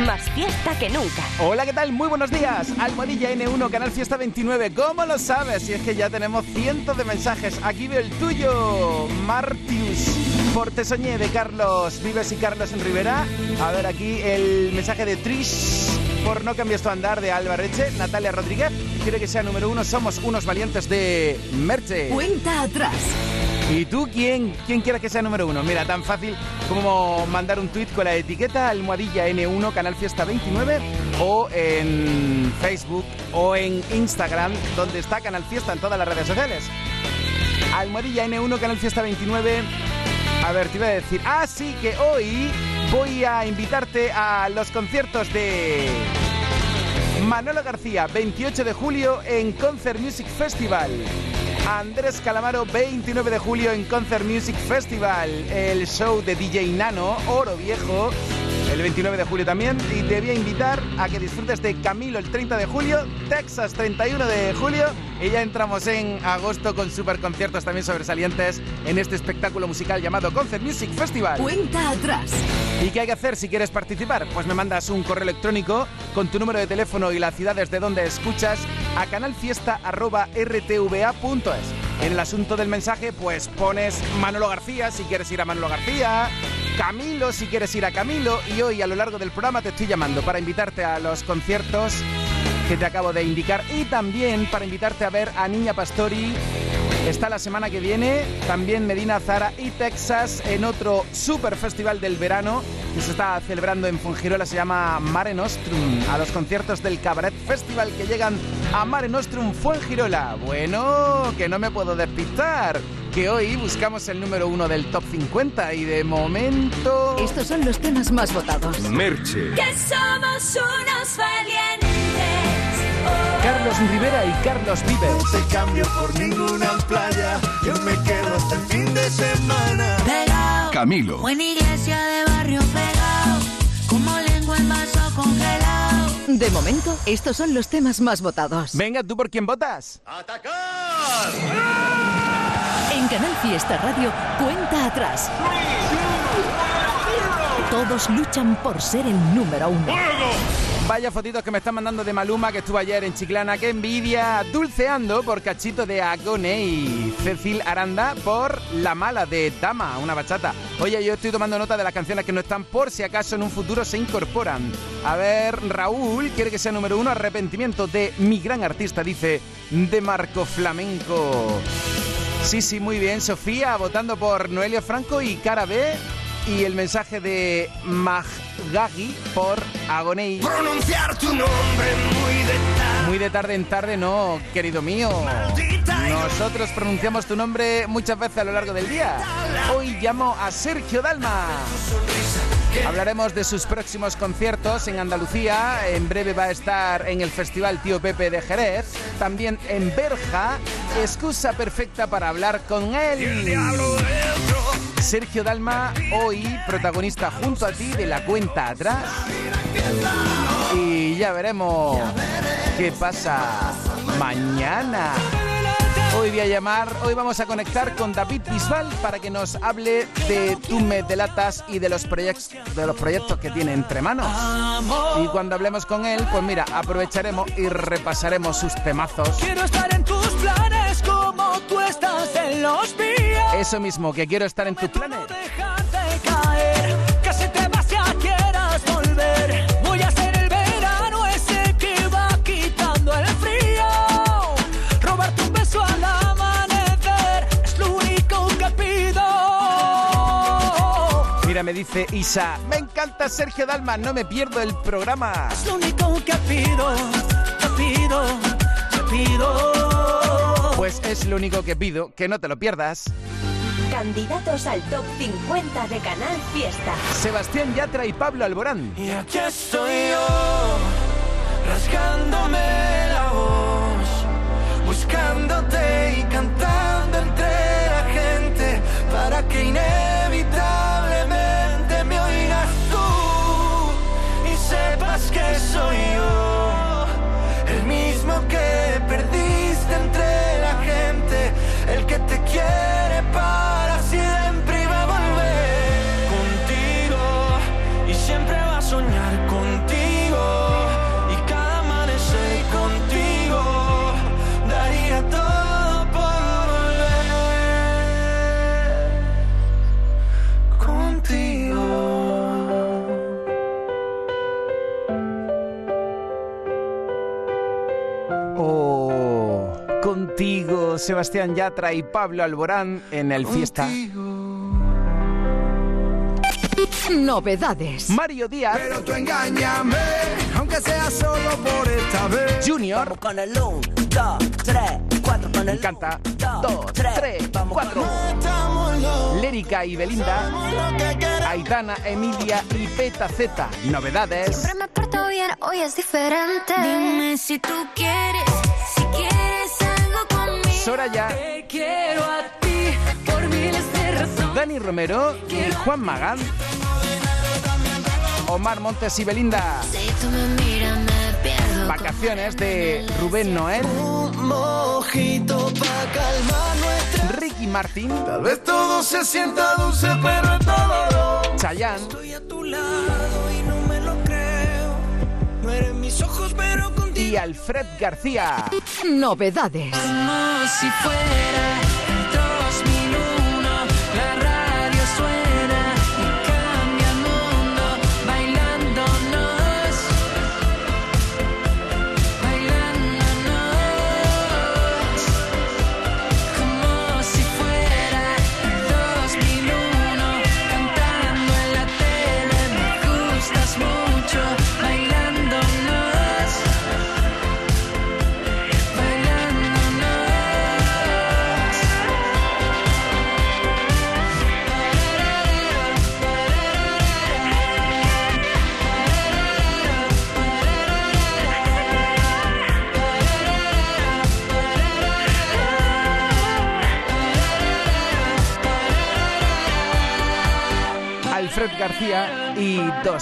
Más fiesta que nunca. Hola, ¿qué tal? Muy buenos días. Almohadilla N1, Canal Fiesta 29. ¿Cómo lo sabes? Si es que ya tenemos cientos de mensajes. Aquí veo el tuyo, Martius. Por Te Soñé de Carlos Vives y Carlos en Rivera. A ver aquí el mensaje de Trish. Por No Cambies tu Andar de Alba Reche. Natalia Rodríguez. Quiere que sea número uno. Somos unos valientes de Merche. Cuenta atrás. ¿Y tú quién, quién quieres que sea número uno? Mira, tan fácil como mandar un tuit con la etiqueta almohadilla N1 Canal Fiesta 29 o en Facebook o en Instagram, donde está Canal Fiesta en todas las redes sociales. Almohadilla N1 Canal Fiesta 29. A ver, te iba a decir, ah, sí, que hoy voy a invitarte a los conciertos de Manolo García, 28 de julio en Concert Music Festival. Andrés Calamaro, 29 de julio en Concert Music Festival, el show de DJ Nano, Oro Viejo, el 29 de julio también. Y te voy a invitar a que disfrutes de Camilo el 30 de julio, Texas 31 de julio. Y ya entramos en agosto con super conciertos también sobresalientes en este espectáculo musical llamado Concert Music Festival. Cuenta atrás. ¿Y qué hay que hacer si quieres participar? Pues me mandas un correo electrónico con tu número de teléfono y las ciudades de donde escuchas a canalfiesta.rtva.es. En el asunto del mensaje, pues pones Manolo García si quieres ir a Manolo García, Camilo si quieres ir a Camilo. Y hoy a lo largo del programa te estoy llamando para invitarte a los conciertos que te acabo de indicar. Y también para invitarte a ver a Niña Pastori. Está la semana que viene, también Medina Zara y Texas en otro super festival del verano que se está celebrando en Fungirola, se llama Mare Nostrum, a los conciertos del Cabaret Festival que llegan a Mare Nostrum Fuengirola. Bueno, que no me puedo despistar que hoy buscamos el número uno del top 50 y de momento... Estos son los temas más votados. Merche. Que somos unos valientes. Carlos Rivera y Carlos Vives. te cambio por ninguna playa. Yo me quedo hasta el fin de semana. Pegado. Camilo. Buena iglesia de barrio pegado. Como lengua en vaso congelado. De momento, estos son los temas más votados. Venga, ¿tú por quién votas? En Canal Fiesta Radio, cuenta atrás. Todos luchan por ser el número uno. Vaya fotitos que me están mandando de Maluma que estuvo ayer en Chiclana. ¡Qué envidia! Dulceando por Cachito de Agone y Cecil Aranda por La Mala de Dama, una bachata. Oye, yo estoy tomando nota de las canciones que no están por si acaso en un futuro se incorporan. A ver, Raúl quiere que sea número uno. Arrepentimiento de mi gran artista, dice, de Marco Flamenco. Sí, sí, muy bien. Sofía votando por Noelio Franco y Cara B. Y el mensaje de Maggagi por Agonei. Pronunciar tu nombre muy de tarde. Muy de tarde en tarde, no, querido mío. Nosotros pronunciamos tu nombre muchas veces a lo largo del día. Hoy llamo a Sergio Dalma. Hablaremos de sus próximos conciertos en Andalucía. En breve va a estar en el Festival Tío Pepe de Jerez. También en Berja. Excusa perfecta para hablar con él. Sergio Dalma, hoy protagonista junto a ti de la cuenta atrás. Y ya veremos qué pasa mañana. Hoy voy a llamar, hoy vamos a conectar con David Bisbal para que nos hable de Tume de Latas y de los proyectos de los proyectos que tiene entre manos. Y cuando hablemos con él, pues mira, aprovecharemos y repasaremos sus temazos. Quiero estar en tus planes como tú estás en los míos. Eso mismo, que quiero estar en tus planes. Me dice Isa, me encanta Sergio Dalma, no me pierdo el programa. Es lo único que pido, que pido, que pido. Pues es lo único que pido, que no te lo pierdas. Candidatos al top 50 de Canal Fiesta. Sebastián Yatra y Pablo Alborán. Y aquí estoy yo, rasgándome la voz, buscándote y cantando entre la gente para que inevitablemente Sebastián Yatra y Pablo Alborán en el fiesta. Novedades. Mario Díaz, Pero tú engáñame, aunque sea solo por esta vez. Junior, Con el 1, 2, 3, 4, con me el encanta. Dos, tres, cuatro. Estamos locos, Lérica y Belinda. Aitana, Emilia y Peta Z. Novedades. Siempre me porto bien, hoy es diferente. Dime si tú quieres, si quieres algo conmigo. Soraya, Te quiero a ti por miles de razones. Dani Romero y Juan Magán. Omar Montes y Belinda. Si tú me miras, me pierdo. Vacaciones de Rubén Noel, Un mojito pa' calmar nuestra. Ricky Martin, Tal vez todo se sienta dulce, pero es todo. Chayanne Estoy a tu lado y no. No eres mis ojos, pero contigo. y Alfred García. Novedades. Como si fuera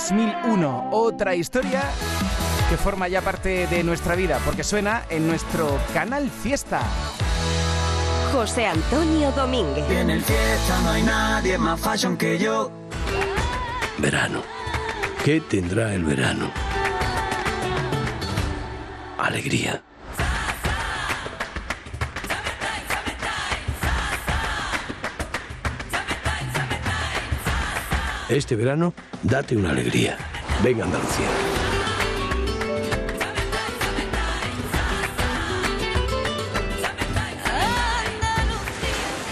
2001. Otra historia que forma ya parte de nuestra vida porque suena en nuestro canal Fiesta. José Antonio Domínguez. En el fiesta no hay nadie más fashion que yo. Verano. ¿Qué tendrá el verano? Alegría. Este verano, date una alegría. Venga Andalucía.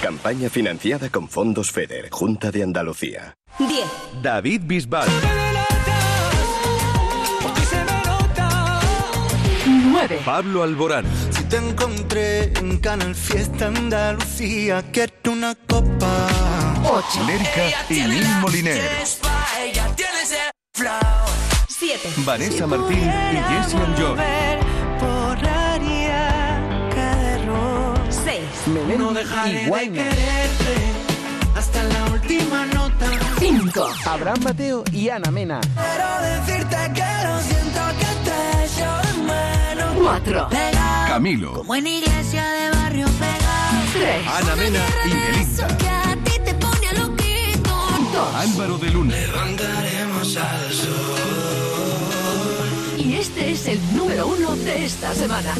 Campaña financiada con fondos FEDER, Junta de Andalucía. 10. David Bisbal, Porque se me nota. 9. Pablo Alborán, te encontré en Canal Fiesta Andalucía, quiero una copa. 8. Lérica y Lil Moliner. 7. Vanessa Martín y Jesse and John. 6. Melendi No dejaré y de Wayne. quererte hasta la última nota. 5. Abraham Mateo y Ana Mena. Quiero decirte que lo siento que echo de menos. 4. Pegado, Camilo, como en iglesia de barrio pegado. 3. Ana Mena y Belinda, Eso que a ti te pone loquito. 2. Álvaro de Luna, Andaremos al sol. Y este es el número 1 de esta semana.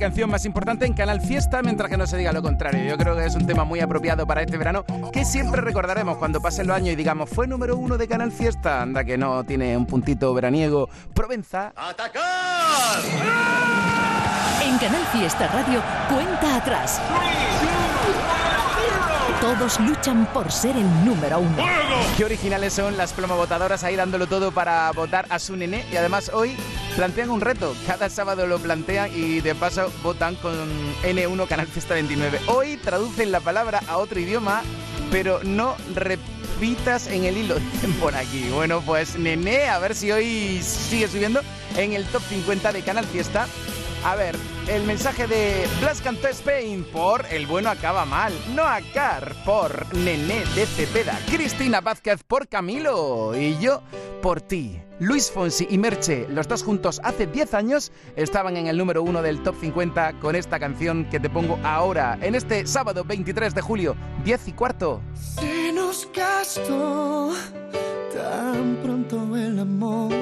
Canción más importante en Canal Fiesta, mientras que no se diga lo contrario. Yo creo que es un tema muy apropiado para este verano, que siempre recordaremos cuando pasen los años y digamos, fue número uno de Canal Fiesta. Anda que no, tiene un puntito veraniego. Provenza. En Canal Fiesta Radio, cuenta atrás. Todos luchan por ser el número uno. Qué originales son las plomobotadoras ahí dándolo todo para votar a su nené. Y además hoy plantean un reto. Cada sábado lo plantean y de paso votan con N1 Canal Fiesta 29. Hoy traducen la palabra a otro idioma, pero no repitas en el hilo. Por aquí. Bueno, pues nené, a ver si hoy sigue subiendo en el top 50 de Canal Fiesta. A ver, el mensaje de Blas cantó Spain por El bueno acaba mal. Noah Carr por Nené de Cepeda. Cristina Vázquez por Camilo. Y yo por ti. Luis Fonsi y Merche, los dos juntos hace 10 años, estaban en el número uno del top 50 con esta canción que te pongo ahora, en este sábado 23 de julio, 10 y cuarto. Se nos tan pronto el amor.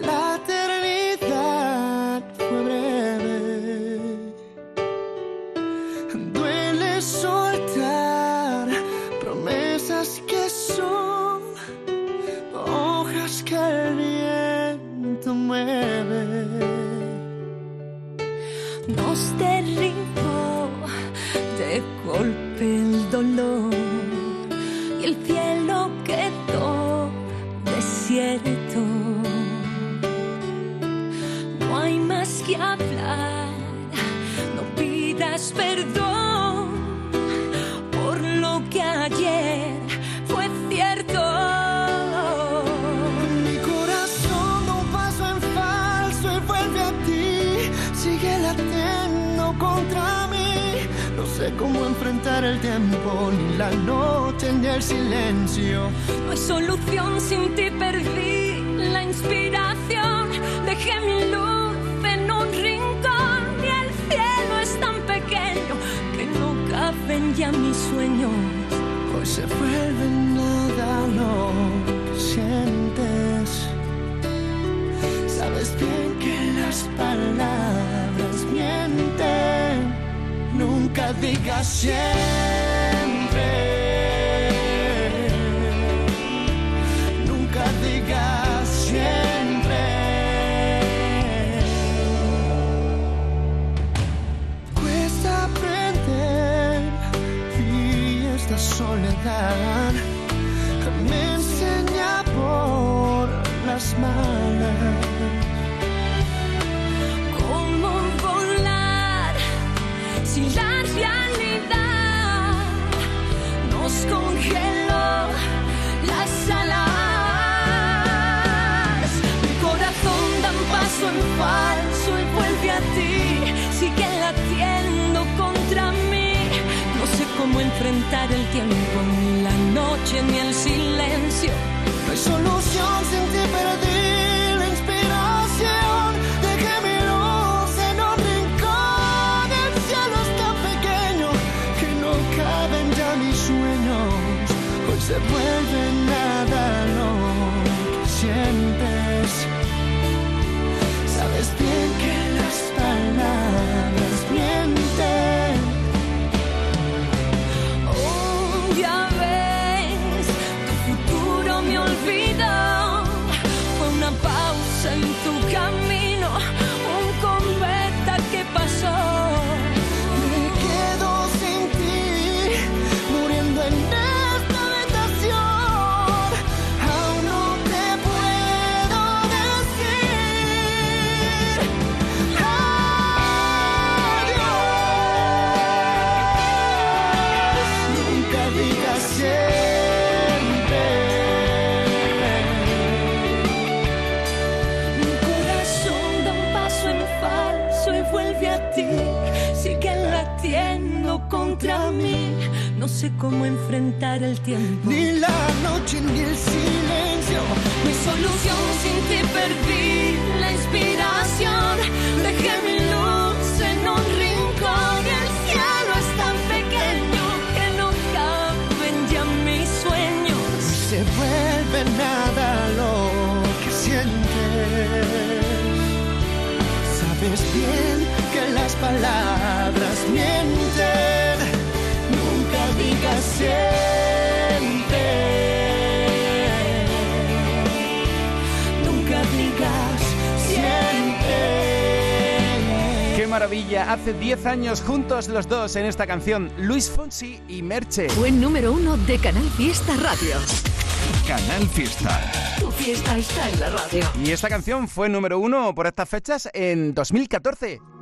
La eternidad Nos derribó de golpe el dolor y el cielo quedó desierto. No hay más que hablar, no pidas perdón la noche, ni el silencio. No hay solución sin ti, perdí la inspiración. Dejé mi luz en un rincón y el cielo es tan pequeño que no caben ya mis sueños. Hoy se vuelve nada lo que sientes. Sabes bien que las palabras mienten. Nunca digas siempre. Malas. ¿Cómo volar si la realidad nos congeló las alas? Mi corazón da un paso en falso y vuelve a ti, sigue latiendo contra mí. No sé cómo enfrentar el tiempo, ni la noche, ni el silencio. Solución. Sin ti perdí el tiempo. Ni la noche ni el silencio. Mi solución sin ti perdí la inspiración. Dejé mi luz en un rincón. El cielo es tan pequeño que no caben ya mis sueños. Se vuelve nada lo que sientes. Sabes bien que las palabras maravilla! Hace 10 años juntos los dos en esta canción, Luis Fonsi y Merche. Buen número uno de Canal Fiesta Radio. Canal Fiesta. Tu fiesta está en la radio. Y esta canción fue número uno por estas fechas en 2014.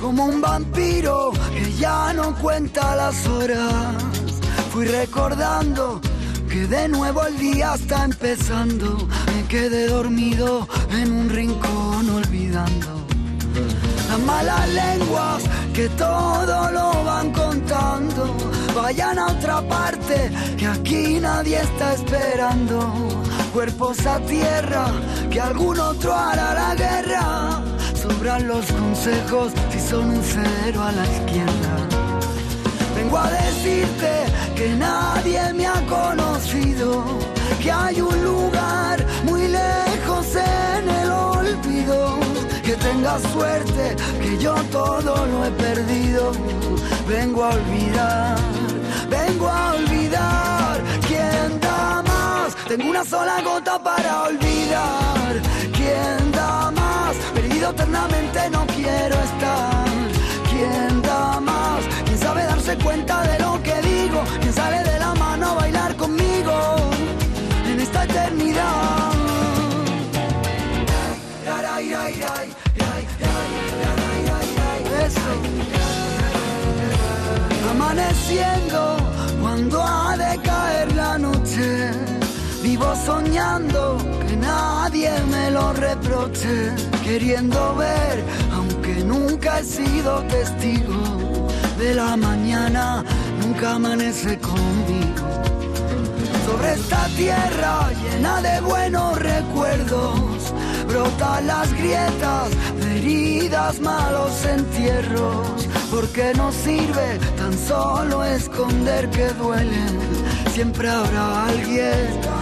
Como un vampiro que ya no cuenta las horas. Fui recordando que de nuevo el día está empezando, me quedé dormido en un rincón olvidando. Las malas lenguas que todo lo van contando. Vayan a otra parte que aquí nadie está esperando. Cuerpos a tierra que algún otro hará la guerra. Sobran los consejos si son un cero a la izquierda. Vengo a decirte que nadie me ha conocido, que hay un lugar muy lejos en el olvido. Que tengas suerte, que yo todo lo he perdido. Vengo a olvidar, vengo a olvidar. ¿Quién da más? Tengo una sola gota para olvidar. Perdido eternamente no quiero estar. ¿Quién da más? ¿Quién sabe darse cuenta de lo que digo? ¿Quién sale de la mano a bailar conmigo en esta eternidad? Eso. Amaneciendo cuando ha de caer la noche. Vivo soñando que nadie me lo reproche. Queriendo ver, aunque nunca he sido testigo de la mañana, nunca amanece conmigo. Sobre esta tierra llena de buenos recuerdos, brotan las grietas heridas, malos entierros. Porque no sirve tan solo esconder que duelen, siempre habrá alguien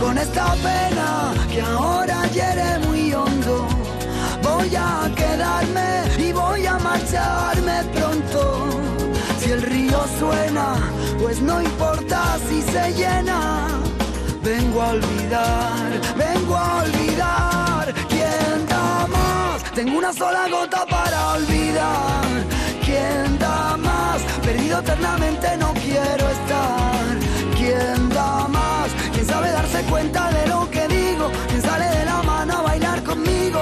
Con esta pena que ahora hiere muy hondo, voy a quedarme y voy a marcharme pronto. Si el río suena, pues no importa si se llena. Vengo a olvidar, vengo a olvidar. ¿Quién da más? Tengo una sola gota para olvidar. ¿Quién da más? Perdido eternamente no quiero estar. ¿Quién da más? ¿Quién sabe darse cuenta de lo que digo? ¿Quién sale de la mano a bailar conmigo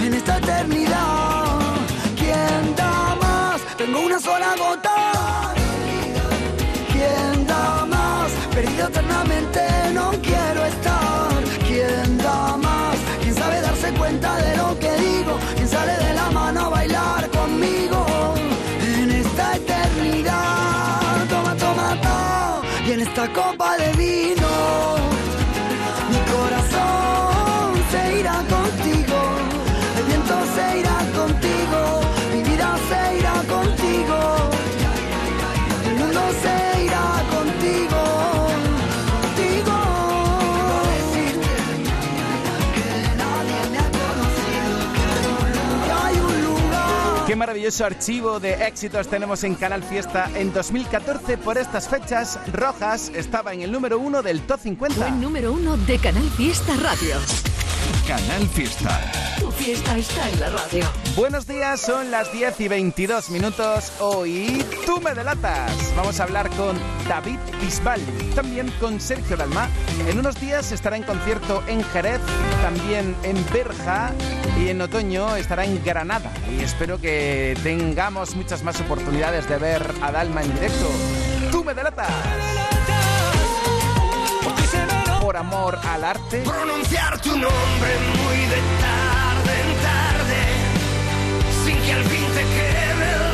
en esta eternidad? ¿Quién da más? Tengo una sola gota. ¿Quién da más? Perdido eternamente Esta copa de vino, maravilloso archivo de éxitos tenemos en Canal Fiesta. En 2014, por estas fechas, Rojas estaba en el número uno del Top 50. Buen número uno de Canal Fiesta Radio. Canal Fiesta. Tu fiesta está en la radio. Buenos días, son las 10 y 22 minutos. Hoy tú me delatas. Vamos a hablar con David Bisbal, también con Sergio Dalma. En unos días estará en concierto en Jerez, también en Berja y en otoño estará en Granada. Y espero que tengamos muchas más oportunidades de ver a Dalma en directo. Tú me delatas. Por amor al arte. Pronunciar tu nombre muy de tarde en tarde, sin que al fin te queme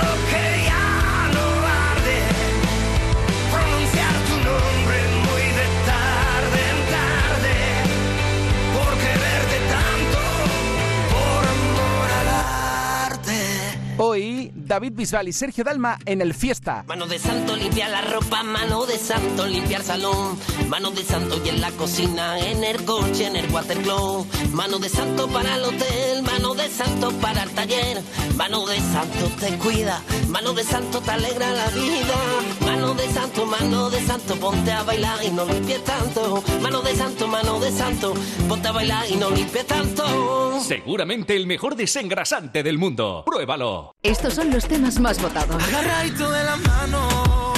David Bisbal y Sergio Dalma en el Fiesta. Mano de santo limpia la ropa, mano de santo limpiar salón, mano de santo y en la cocina, en el coche, en el watercloak, mano de santo para el hotel, mano de santo para el taller, mano de santo te cuida, mano de santo te alegra la vida, mano de santo, mano de santo, ponte a bailar y no limpies tanto, mano de santo, mano de santo, ponte a bailar y no limpies tanto. Seguramente el mejor desengrasante del mundo. Pruébalo. Estos son los temas más votados. Agarradito de la mano,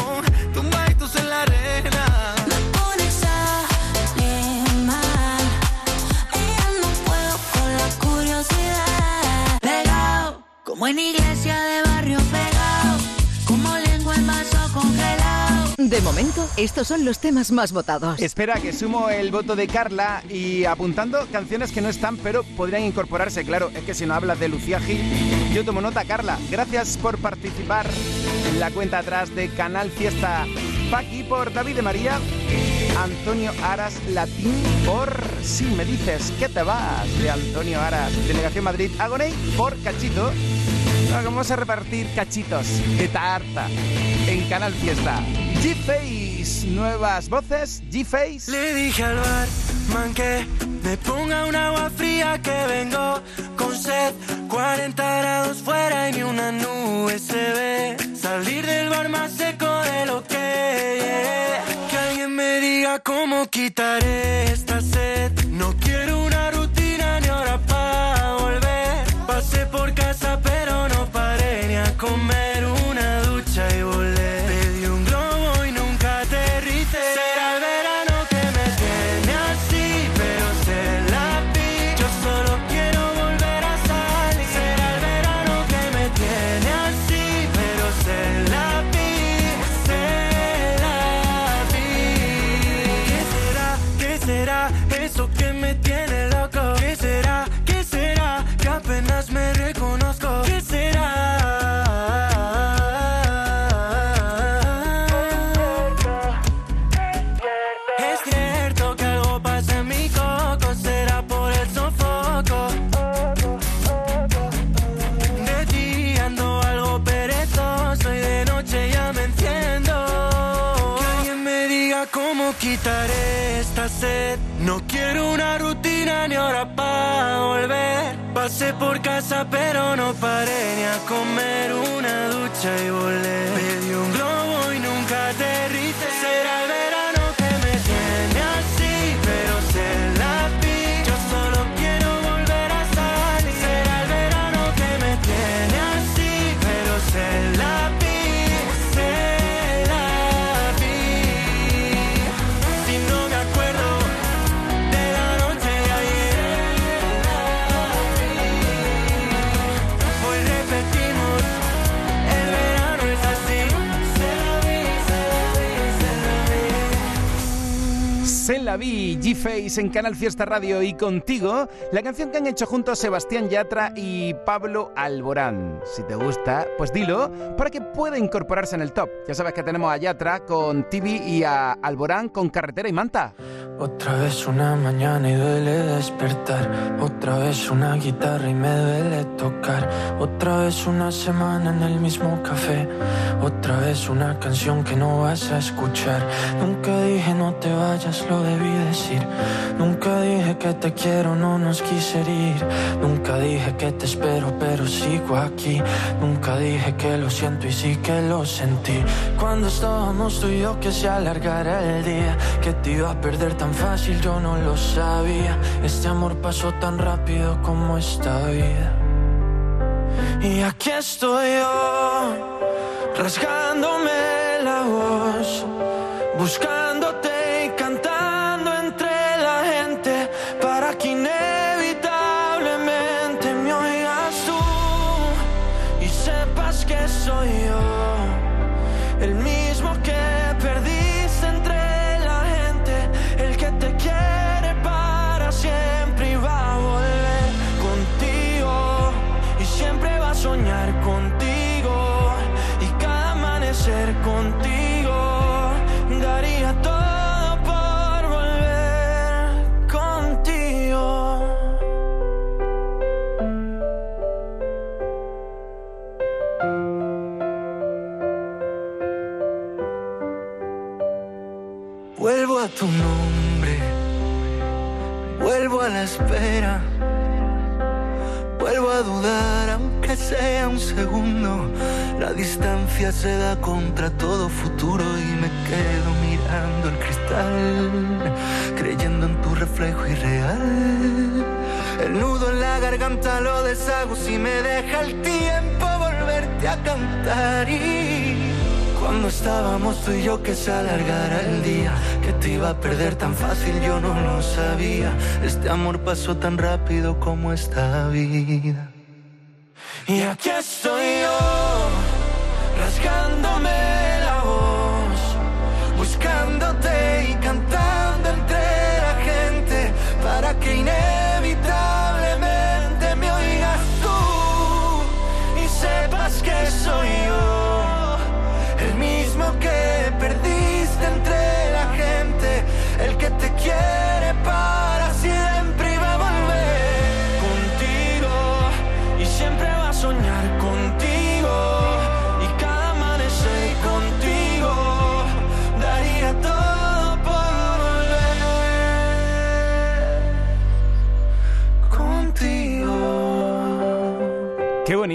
tumbaditos en la arena. Me pones a mal. Ella no puedo con la curiosidad. Pegado, como en iglesia de De momento, estos son los temas más votados. Espera que sumo el voto de Carla y apuntando canciones que no están, pero podrían incorporarse. Claro, es que si no hablas de Lucía Gil, yo tomo nota, Carla. Gracias por participar en la cuenta atrás de Canal Fiesta. Paqui por David de María. Antonio Aras Latín por Si me dices que te vas de Antonio Aras. Delegación Madrid Agoney por Cachito. Vamos a repartir cachitos de tarta en Canal Fiesta. G-Face, nuevas voces, G-Face. Le dije al barman que me ponga un agua fría que vengo con sed. 40 grados fuera y ni una nube se ve. Salir del bar más seco de lo que yeah. Que alguien me diga cómo quitaré pero Se la vi, G-Face en Canal Fiesta Radio y contigo, la canción que han hecho juntos Sebastián Yatra y Pablo Alborán. Si te gusta, pues dilo para que pueda incorporarse en el top. Ya sabes que tenemos a Yatra con TV y a Alborán con Carretera y Manta. Otra vez una mañana y duele despertar. Otra vez una guitarra y me duele tocar. Otra vez una semana en el mismo café. Otra vez una canción que no vas a escuchar. Nunca dije no te vayas, debí decir. Nunca dije que te quiero, no nos quise ir. Nunca dije que te espero, pero sigo aquí. Nunca dije que lo siento y sí que lo sentí. Cuando estábamos tú y yo que se alargara el día. Que te iba a perder tan fácil, yo no lo sabía. Este amor pasó tan rápido como esta vida. Y aquí estoy yo, rasgándome la voz, buscándote tu nombre, vuelvo a la espera, vuelvo a dudar aunque sea un segundo. La distancia se da contra todo futuro y me quedo mirando el cristal, creyendo en tu reflejo irreal. El nudo en la garganta lo deshago si me deja el tiempo volverte a cantar y cuando estábamos tú y yo que se alargara el día, te iba a perder tan fácil, yo no lo sabía. Este amor pasó tan rápido como esta vida. Y aquí estoy yo, rasgándome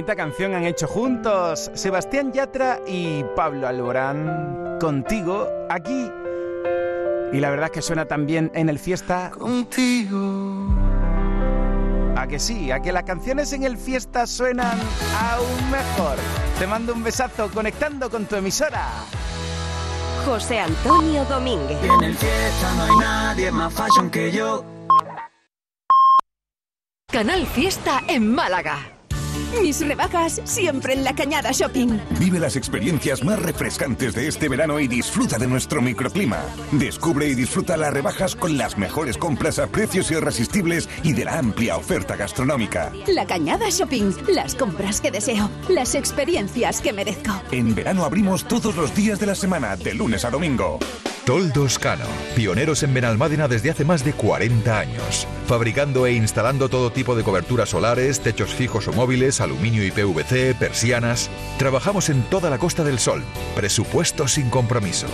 bonita canción han hecho juntos Sebastián Yatra y Pablo Alborán. Contigo, aquí. Y la verdad es que suena también en el fiesta. Contigo. A que sí, a que las canciones en el fiesta suenan aún mejor. Te mando un besazo conectando con tu emisora. José Antonio Domínguez. En el fiesta no hay nadie más fashion que yo. Canal Fiesta en Málaga. Mis rebajas siempre en la Cañada Shopping. Vive las experiencias más refrescantes de este verano y disfruta de nuestro microclima. Descubre y disfruta las rebajas con las mejores compras a precios irresistibles y de la amplia oferta gastronómica. La Cañada Shopping. Las compras que deseo. Las experiencias que merezco. En verano abrimos todos los días de la semana, de lunes a domingo. Toldos Cano, pioneros en Benalmádena desde hace más de 40 años, fabricando e instalando todo tipo de coberturas solares, techos fijos o móviles, aluminio y PVC, persianas. Trabajamos en toda la Costa del Sol. Presupuesto sin compromiso.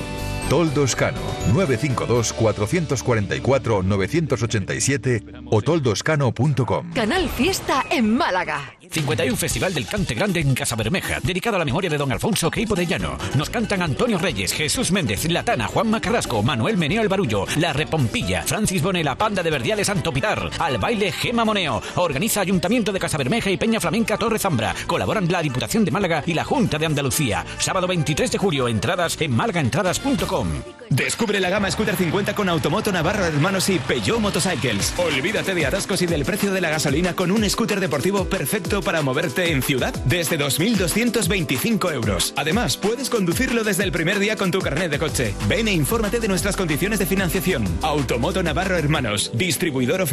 Toldos Cano, 952-444-987 o toldoscano.com. Canal Fiesta en Málaga. 51 Festival del Cante Grande en Casa Bermeja, dedicado a la memoria de don Alfonso Queipo de Llano. Nos cantan Antonio Reyes, Jesús Méndez, Latana, Juan Macarrasco, Manuel Meneo el Barullo, La Repompilla, Francis Bonela, Panda de Verdiales Santo Pitar, al baile Gema Moneo. Organiza Ayuntamiento de Casa Bermeja y Peña Flamenca Torre Zambra. Colaboran la Diputación de Málaga y la Junta de Andalucía. Sábado 23 de julio, entradas en malagaentradas.com. Descubre la gama Scooter 50 con Automoto Navarro Hermanos y Peugeot Motorcycles. Olvídate de atascos y del precio de la gasolina con un scooter deportivo perfecto para moverte en ciudad desde 2.225 euros. Además, puedes conducirlo desde el primer día con tu carnet de coche. Ven e infórmate de nuestras condiciones de financiación. Automoto Navarro Hermanos, distribuidor oficial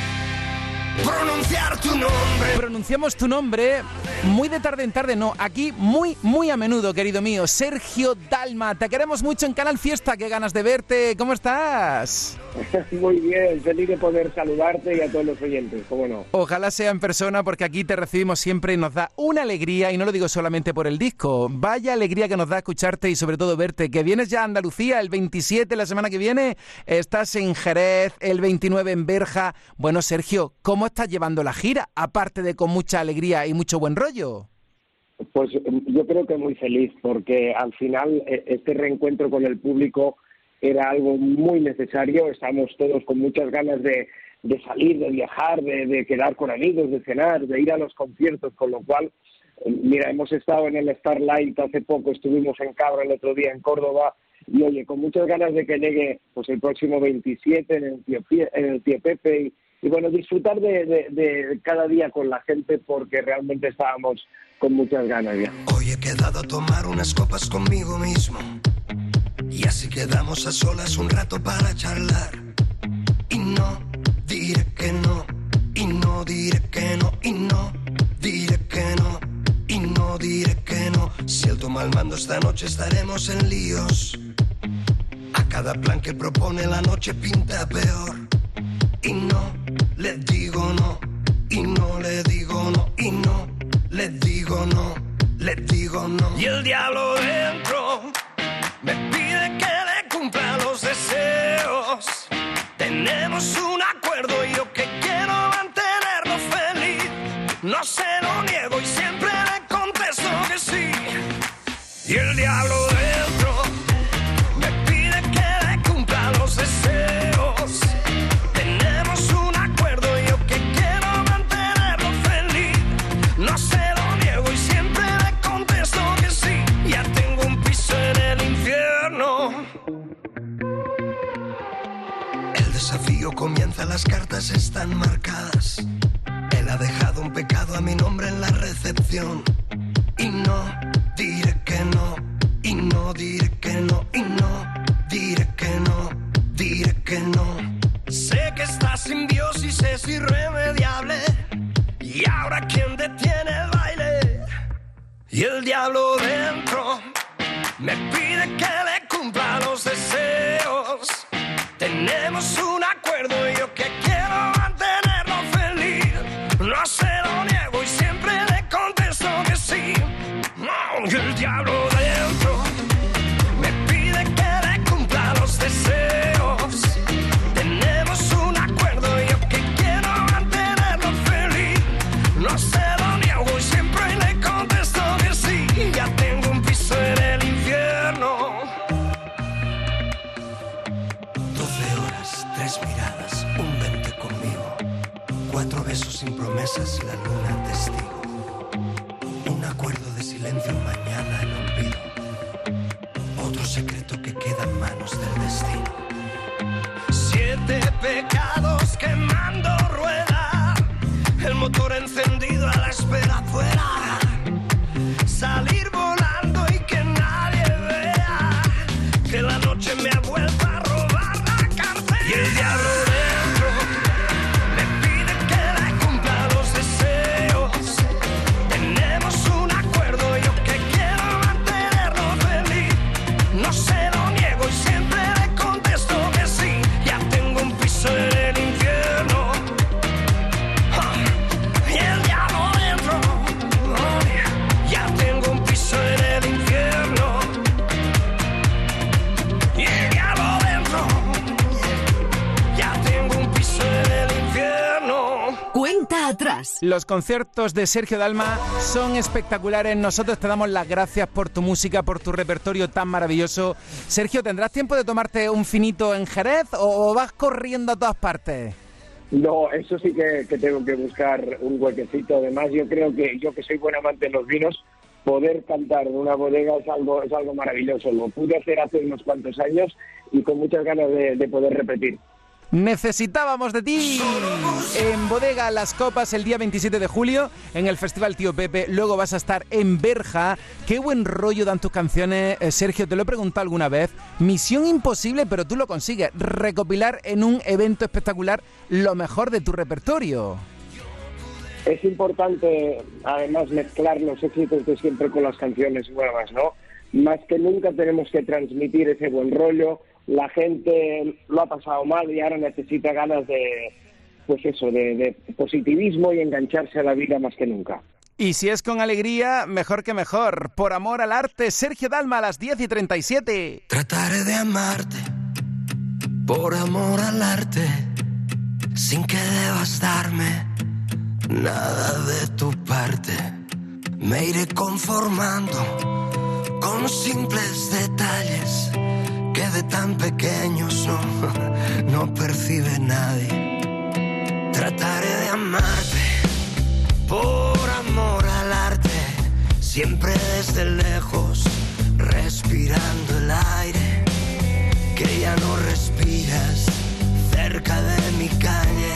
Pronunciar tu nombre. Pronunciamos tu nombre muy de tarde en tarde, no, aquí muy, muy a menudo, querido mío. Sergio Dalma, te queremos mucho en Canal Fiesta, qué ganas de verte. ¿Cómo estás? Muy bien, feliz de poder saludarte y a todos los oyentes, ¿cómo no? Ojalá sea en persona porque aquí te recibimos siempre y nos da una alegría y no lo digo solamente por el disco. Vaya alegría que nos da escucharte y sobre todo verte. Que vienes ya a Andalucía el 27 la semana que viene, estás en Jerez, el 29 en Berja. Bueno, Sergio, ¿cómo estás llevando la gira? Aparte de con mucha alegría y mucho buen rollo. Pues yo creo que muy feliz porque al final e, este reencuentro con el público era algo muy necesario. Estamos todos con muchas ganas de, salir, de viajar, de, quedar con amigos, de cenar, de ir a los conciertos, con lo cual, mira, hemos estado en el Starlight hace poco, estuvimos en Cabra el otro día en Córdoba y oye, con muchas ganas de que llegue pues el próximo 27 en el Tío, en el tío Pepe y, bueno, disfrutar de, de, cada día con la gente porque realmente estábamos con muchas ganas ya. Hoy he quedado a tomar unas copas conmigo mismo y así quedamos a solas un rato para charlar. Y no diré que no, y no diré que no, y no diré que no, y no diré que no. Si él toma el mando esta noche estaremos en líos. A cada plan que propone la noche pinta peor. Y no le digo no, y no le digo no, y no le digo no, le digo no. Y el diablo dentro me pide que le cumpla los deseos. Tenemos un acuerdo y yo que quiero mantenerlo feliz. No se lo niego y siempre le contesto que sí. Y el diablo Los conciertos de Sergio Dalma son espectaculares. Nosotros te damos las gracias por tu música, por tu repertorio tan maravilloso. Sergio, ¿tendrás tiempo de tomarte un finito en Jerez o vas corriendo a todas partes? No, eso sí que, tengo que buscar un huequecito. Además, yo creo que yo que soy buen amante de los vinos, poder cantar en una bodega es algo, es algo maravilloso. Lo pude hacer hace unos cuantos años y con muchas ganas de poder repetir. Necesitábamos de ti. En Bodega Las Copas el día 27 de julio, en el Festival Tío Pepe. Luego vas a estar en Berja. Qué buen rollo dan tus canciones, eh, Sergio. Te lo he preguntado alguna vez. Misión imposible, pero tú lo consigues. Recopilar en un evento espectacular lo mejor de tu repertorio. Es importante, además, mezclar los éxitos de siempre con las canciones nuevas, ¿no? Más que nunca tenemos que transmitir ese buen rollo. La gente lo ha pasado mal y ahora necesita ganas de, pues eso, de, de positivismo y engancharse a la vida más que nunca. Y si es con alegría, mejor que mejor. Por amor al arte, Sergio Dalma a las 10 y 37. Trataré de amarte por amor al arte, sin que debas darme nada de tu parte. Me iré conformando con simples detalles que de tan pequeños no, no percibe nadie. Trataré de amarte por amor al arte, siempre desde lejos, respirando el aire que ya no respiras cerca de mi calle,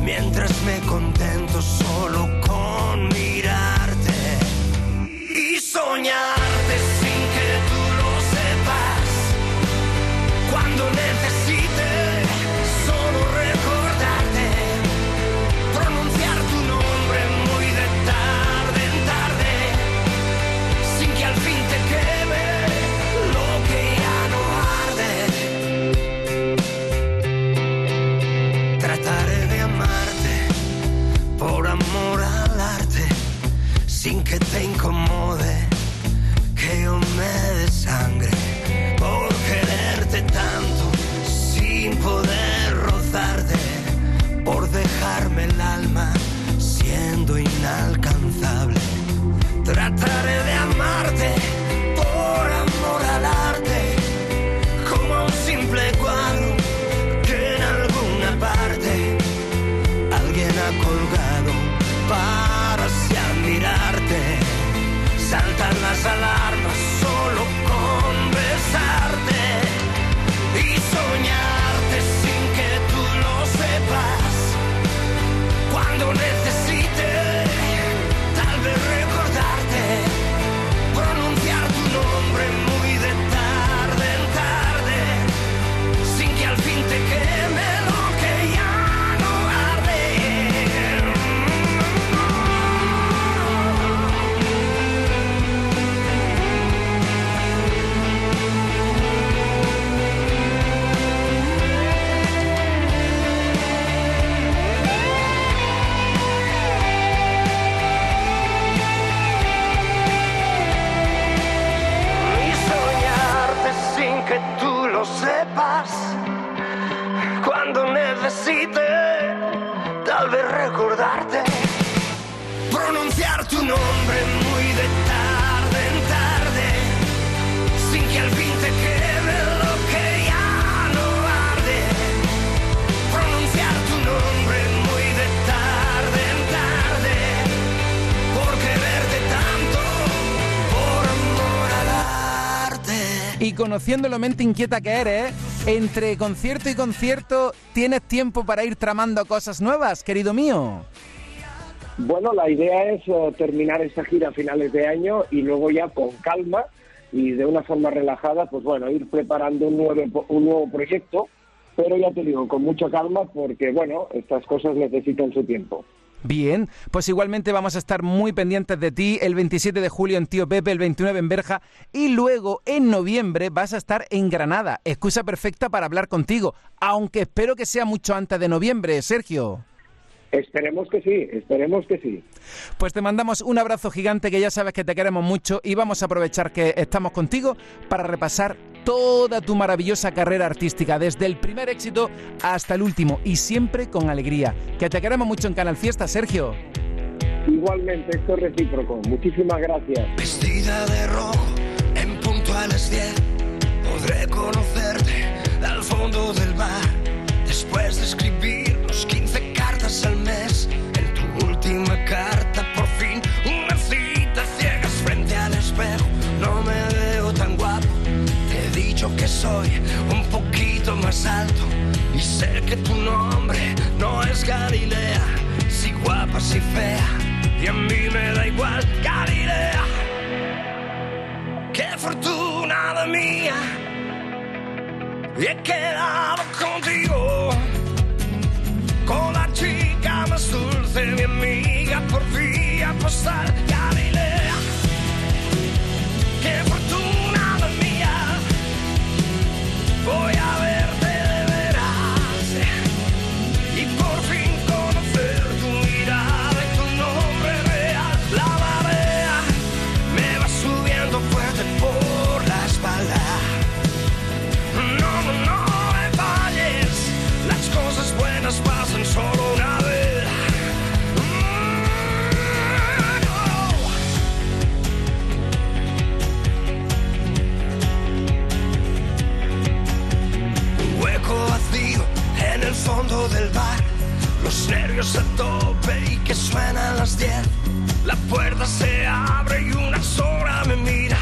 mientras me contento solo con mirarte y soñarte conociendo lo mente inquieta que eres, entre concierto y concierto, ¿tienes tiempo para ir tramando cosas nuevas, querido mío? Bueno, la idea es eh, terminar esta gira a finales de año y luego ya con calma y de una forma relajada, pues bueno, ir preparando un nuevo, un nuevo proyecto, pero ya te digo, con mucha calma porque, bueno, estas cosas necesitan su tiempo. Bien, pues igualmente vamos a estar muy pendientes de ti el 27 de julio en Tío Pepe, el 29 en Berja y luego en noviembre vas a estar en Granada. Excusa perfecta para hablar contigo, aunque espero que sea mucho antes de noviembre, Sergio. Esperemos que sí, esperemos que sí. Pues te mandamos un abrazo gigante que ya sabes que te queremos mucho y vamos a aprovechar que estamos contigo para repasar toda tu maravillosa carrera artística, desde el primer éxito hasta el último y siempre con alegría. Que te queremos mucho en Canal Fiesta, Sergio. Igualmente, esto es recíproco. Muchísimas gracias. Vestida de rojo en punto a las 10 Podré conocerte al fondo del bar y sé que tu nombre no es Galilea, si guapa, si fea, y a mí me da igual Galilea. Qué fortuna la mía, y he quedado contigo, con la chica más dulce, mi amiga por vía postal nervios a tope y que suenan las 10. La puerta se abre y una sombra me mira.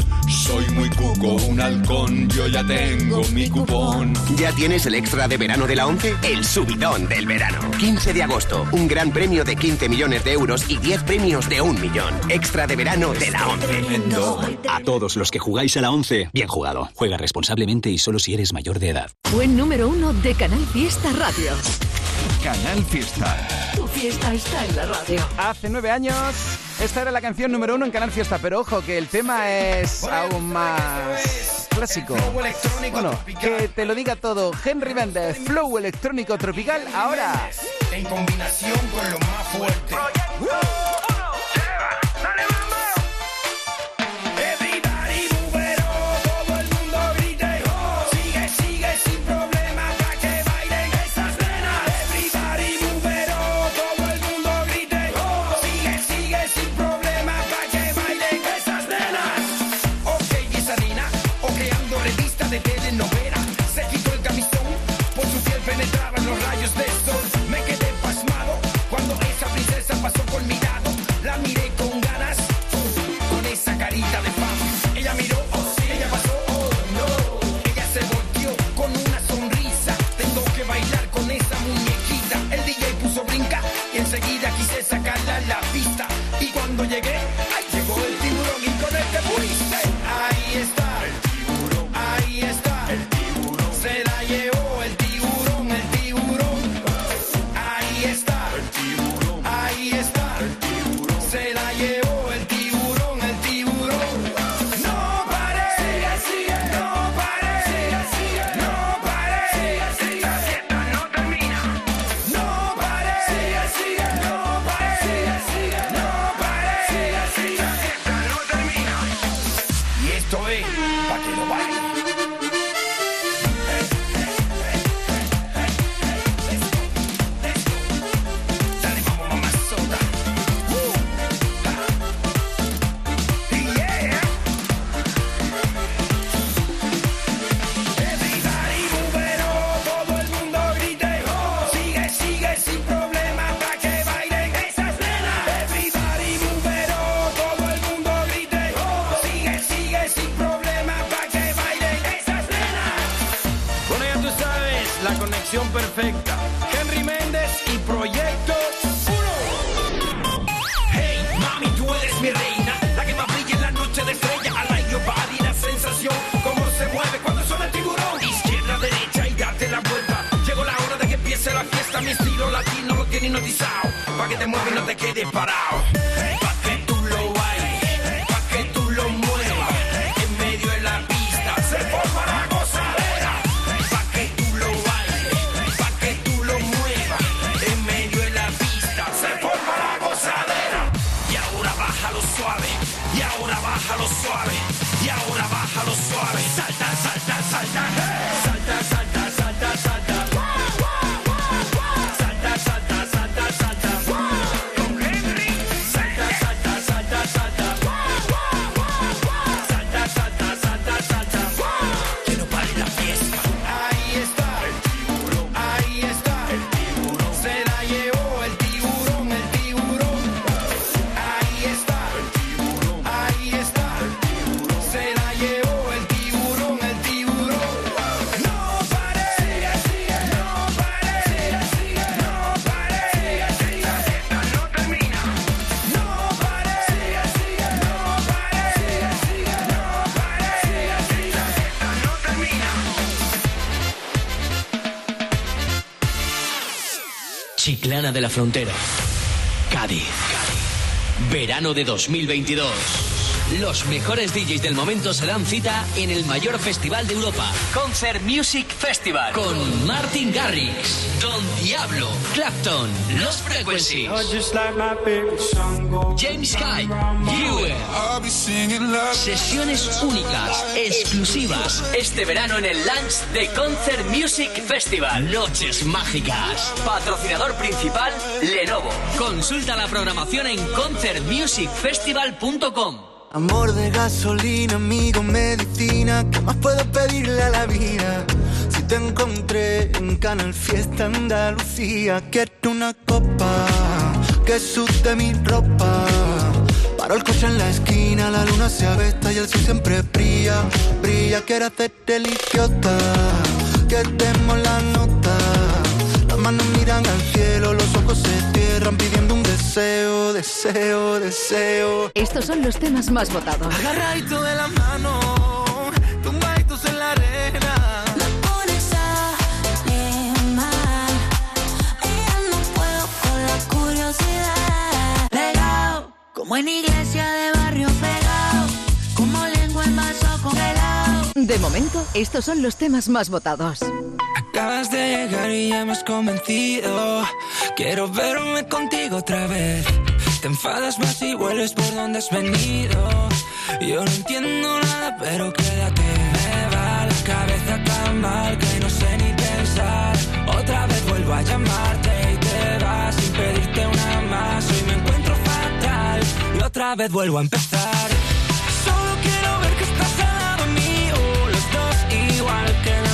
Soy muy cuco, un halcón, yo ya tengo mi cupón. ¿Ya tienes el extra de verano de la 11? El subidón del verano. 15 de agosto, un gran premio de 15 millones de euros y 10 premios de un millón. Extra de verano de la 11. A todos los que jugáis a la 11, bien jugado. Juega responsablemente y solo si eres mayor de edad. Buen número uno de Canal Fiesta Radio. Canal Fiesta. Tu fiesta está en la radio. Hace nueve años, esta era la canción número uno en Canal Fiesta, pero ojo que el tema es aún más clásico. Bueno, que te lo diga todo. Henry Méndez, flow electrónico tropical, ahora. En combinación con lo más fuerte. Y la Frontera. Cádiz. Verano de 2022. Los mejores DJs del momento se dan cita en el mayor festival de Europa, Concert Music Festival, con Martin Garrix, Don Diablo, Clapton, Los Frequencies, James Hype, Ewer. Sesiones únicas, exclusivas, este verano en el lunch de Concert Music Festival. Noches mágicas. Patrocinador principal, Lenovo. Consulta la programación en concertmusicfestival.com. Amor de gasolina, amigo, medicina. ¿Qué más puedo pedirle a la vida? Si te encontré en Canal Fiesta Andalucía, quiero una copa que sude mi ropa. Paro el coche en la esquina, la luna se avesta y el sol siempre brilla, brilla. Quiero hacerte idiota, que demos la nota. Las manos miran al cielo, los ojos se cierran pidiendo un deseo, deseo, deseo. Estos son los temas más votados. Agarradito de la mano, tumbaditos en la arena. Me pones a mal. Ella no puedo con la curiosidad. Pegado, como en iglesia de De momento, estos son los temas más votados. Acabas de llegar y ya me has convencido. Quiero verme contigo otra vez. Te enfadas más y vuelves por donde has venido. Yo no entiendo nada, pero quédate. Me va la cabeza tan mal que no sé ni pensar. Otra vez vuelvo a llamarte y te vas sin pedirte una más. Hoy me encuentro fatal y otra vez vuelvo a empezar. Igual que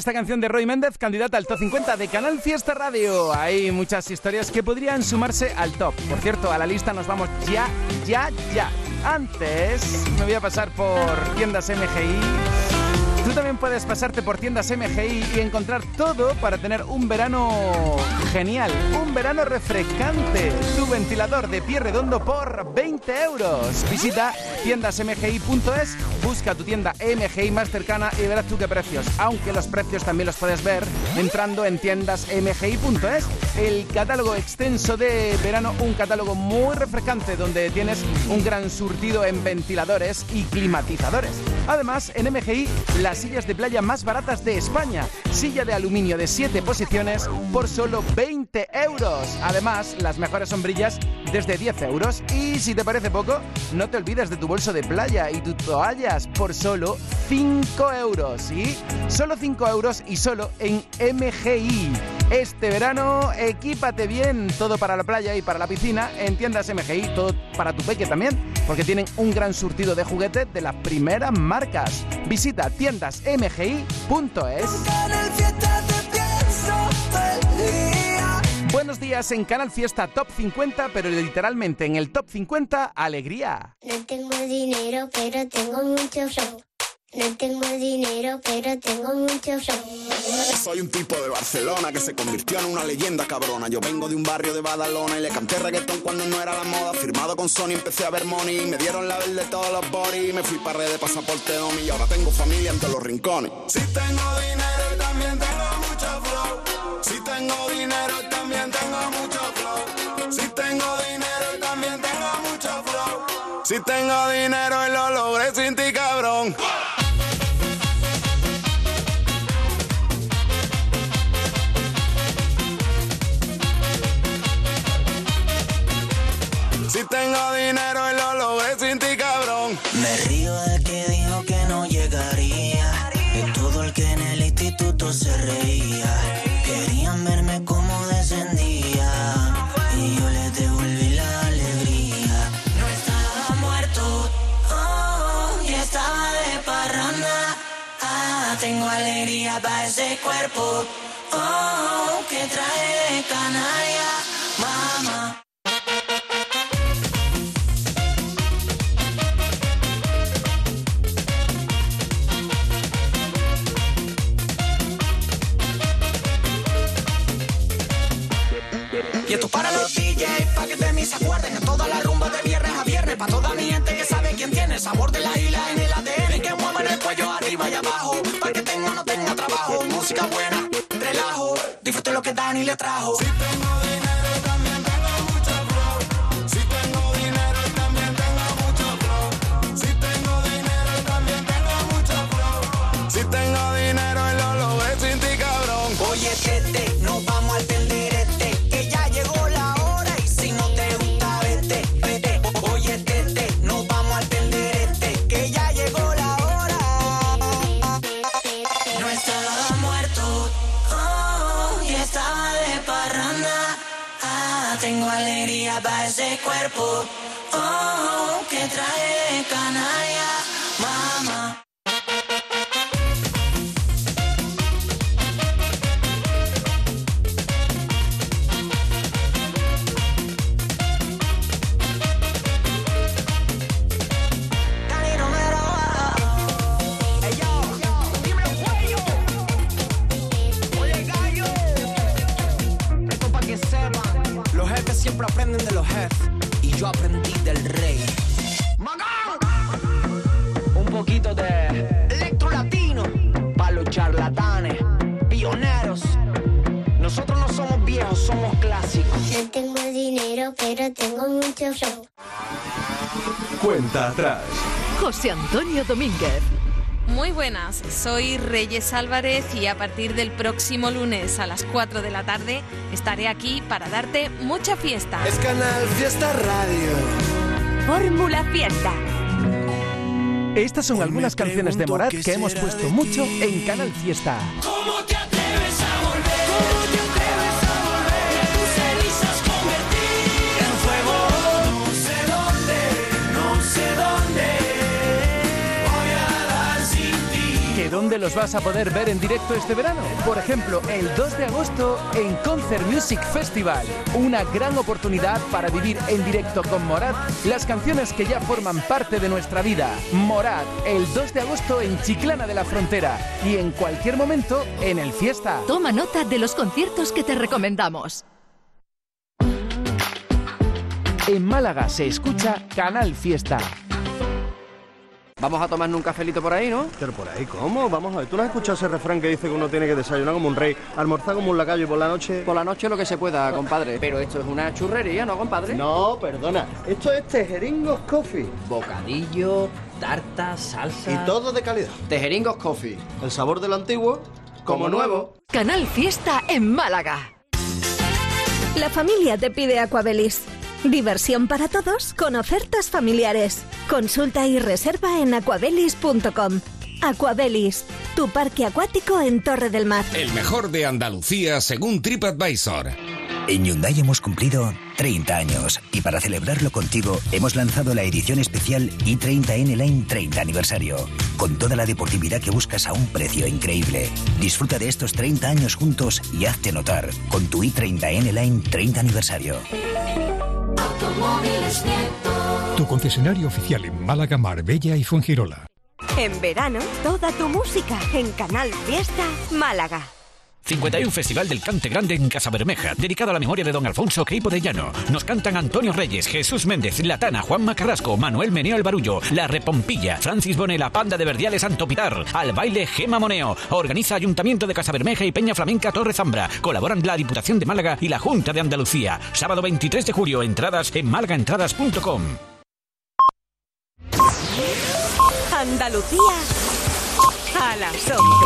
Esta canción de Roy Méndez, candidata al top 50 de Canal Fiesta Radio. Hay muchas historias que podrían sumarse al top. Por cierto, a la lista nos vamos ya, ya, ya. Antes me voy a pasar por tiendas MGI. Tú también puedes pasarte por tiendas MGI y encontrar todo para tener un verano genial, un verano refrescante. Tu ventilador de pie redondo por 20 euros. Visita tiendasmgi.es, busca tu tienda MGI más cercana y verás tú qué precios. Aunque los precios también los puedes ver entrando en tiendasmgi.es. El catálogo extenso de verano, un catálogo muy refrescante donde tienes un gran surtido en ventiladores y climatizadores. Además, en MGI, las sillas de playa más baratas de España. Silla de aluminio de 7 posiciones por solo 20 euros. Además, las mejores sombrillas desde 10 euros. Y si te parece poco, no te olvides de tu bolso de playa y tus toallas por solo 5 euros. ¿Sí? Solo 5 euros y solo en MGI. Este verano, equípate bien, todo para la playa y para la piscina en tiendas MGI, todo para tu peque también, porque tienen un gran surtido de juguetes de las primeras marcas. Visita tiendasmgi.es. Buenos días en Canal Fiesta Top 50, pero literalmente en el Top 50, alegría. No tengo dinero, pero tengo mucho flow. No tengo dinero, pero tengo mucho flow. Soy un tipo de Barcelona que se convirtió en una leyenda cabrona. Yo vengo de un barrio de Badalona y le canté reggaetón cuando no era la moda. Firmado con Sony empecé a ver money. Me dieron la verde todos los body. Me fui para red de pasaporte Domi y ahora tengo familia entre los rincones. Si tengo dinero y también tengo mucho flow. Si tengo dinero y también tengo mucho flow. Si tengo dinero y también tengo mucho flow. Si tengo dinero y lo logré sin ti, cabrón. Ese cuerpo. Oh, que trae de canaria. Mamá. Y esto para los DJs, pa' que de mí se acuerden. En toda la rumba de viernes a viernes. Pa' toda mi gente que sabe quién tiene el sabor de la isla en el ADN. Y que muevan el cuello arriba y abajo. Música buena, relajo. Disfrute lo que Dani le trajo. Cuerpo, oh, que trae de Domínguez. Muy buenas, soy Reyes Álvarez y a partir del próximo lunes a las 4 de la tarde estaré aquí para darte mucha fiesta. Es Canal Fiesta Radio. Fórmula Fiesta. Estas son algunas canciones de Morat que hemos puesto mucho en Canal Fiesta. Dónde. Voy a dar sin ti. ¿Que dónde los vas a poder ver en directo este verano? Por ejemplo, el 2 de agosto en Concert Music Festival. Una gran oportunidad para vivir en directo con Morat las canciones que ya forman parte de nuestra vida. Morat, el 2 de agosto en Chiclana de la Frontera y en cualquier momento en el Fiesta. Toma nota de los conciertos que te recomendamos. En Málaga se escucha Canal Fiesta. Vamos a tomarnos un cafelito por ahí, ¿no? Pero por ahí, ¿cómo? Vamos a ver, ¿tú no has escuchado ese refrán que dice que uno tiene que desayunar como un rey, almorzar como un lacayo y por la noche... Por la noche lo que se pueda, compadre. Pero esto es una churrería, ¿no, compadre? No, perdona. Esto es Tejeringos Coffee. Bocadillo, tarta, salsa... Y todo de calidad. Tejeringos Coffee. El sabor de lo antiguo, como nuevo. Canal Fiesta en Málaga. La familia te pide Aquabelis. Diversión para todos con ofertas familiares. Consulta y reserva en aquabelis.com. Aquabelis, tu parque acuático en Torre del Mar. El mejor de Andalucía según TripAdvisor. En Hyundai hemos cumplido 30 años y para celebrarlo contigo hemos lanzado la edición especial i30N Line 30 aniversario, con toda la deportividad que buscas a un precio increíble. Disfruta de estos 30 años juntos y hazte notar con tu i30N Line 30 aniversario. Tu concesionario oficial en Málaga, Marbella y Fuengirola. En verano, toda tu música en Canal Fiesta Málaga. 51 Festival del Cante Grande en Casa Bermeja, dedicado a la memoria de don Alfonso Queipo de Llano. Nos cantan Antonio Reyes, Jesús Méndez, Latana, Juan Macarrasco, Manuel Meneo el Barullo, La Repompilla, Francis Bonela, Panda de Verdiales Santo Pitar, al baile Gema Moneo. Organiza Ayuntamiento de Casa Bermeja y Peña Flamenca Torre Zambra. Colaboran la Diputación de Málaga y la Junta de Andalucía. Sábado 23 de julio, entradas en malagaentradas.com. Andalucía a las 11.